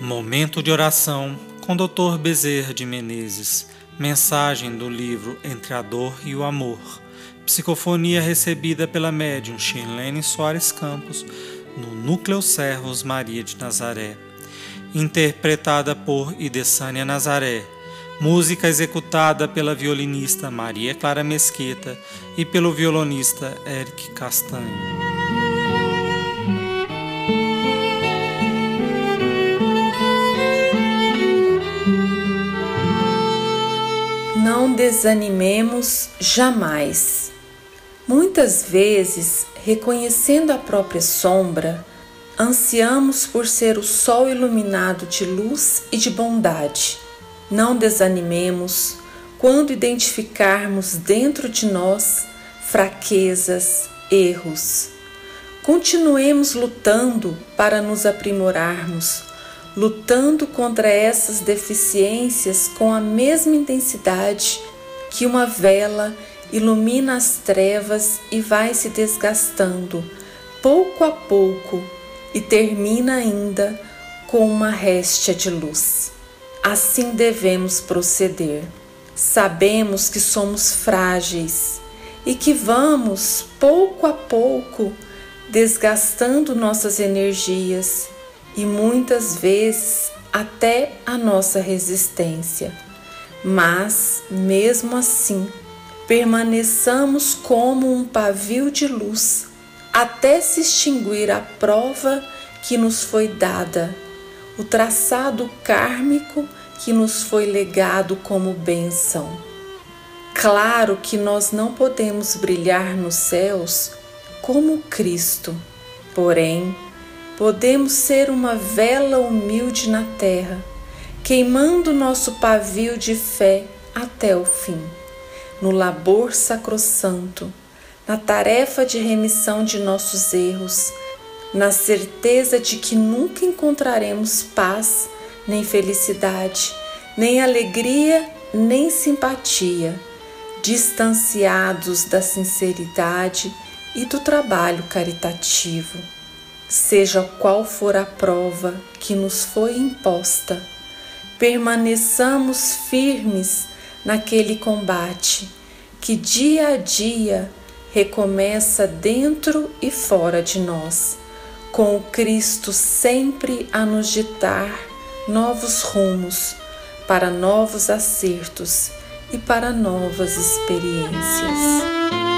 Momento de oração com Dr. Bezerra de Menezes. Mensagem do livro Entre a Dor e o Amor. Psicofonia recebida pela médium Shirlene Soares Campos no Núcleo Servos Maria de Nazaré. Interpretada por Idessânia Nazaré. Música executada pela violinista Maria Clara Mesquita e pelo violonista Eric Castanho. Não desanimemos jamais. Muitas vezes, reconhecendo a própria sombra, ansiamos por ser o sol iluminado de luz e de bondade. Não desanimemos quando identificarmos dentro de nós fraquezas, erros. Continuemos lutando para nos aprimorarmos lutando contra essas deficiências com a mesma intensidade que uma vela ilumina as trevas e vai se desgastando pouco a pouco e termina ainda com uma réstia de luz. Assim devemos proceder. Sabemos que somos frágeis e que vamos, pouco a pouco, desgastando nossas energias e muitas vezes até a nossa resistência. Mas, mesmo assim, permaneçamos como um pavio de luz até se extinguir a prova que nos foi dada, o traçado kármico que nos foi legado como bênção. Claro que nós não podemos brilhar nos céus como Cristo, porém, podemos ser uma vela humilde na terra, queimando nosso pavio de fé até o fim, no labor sacrossanto, na tarefa de remissão de nossos erros, na certeza de que nunca encontraremos paz, nem felicidade, nem alegria, nem simpatia, distanciados da sinceridade e do trabalho caritativo. Seja qual for a prova que nos foi imposta, permaneçamos firmes naquele combate que dia a dia recomeça dentro e fora de nós, com o Cristo sempre a nos ditar novos rumos para novos acertos e para novas experiências.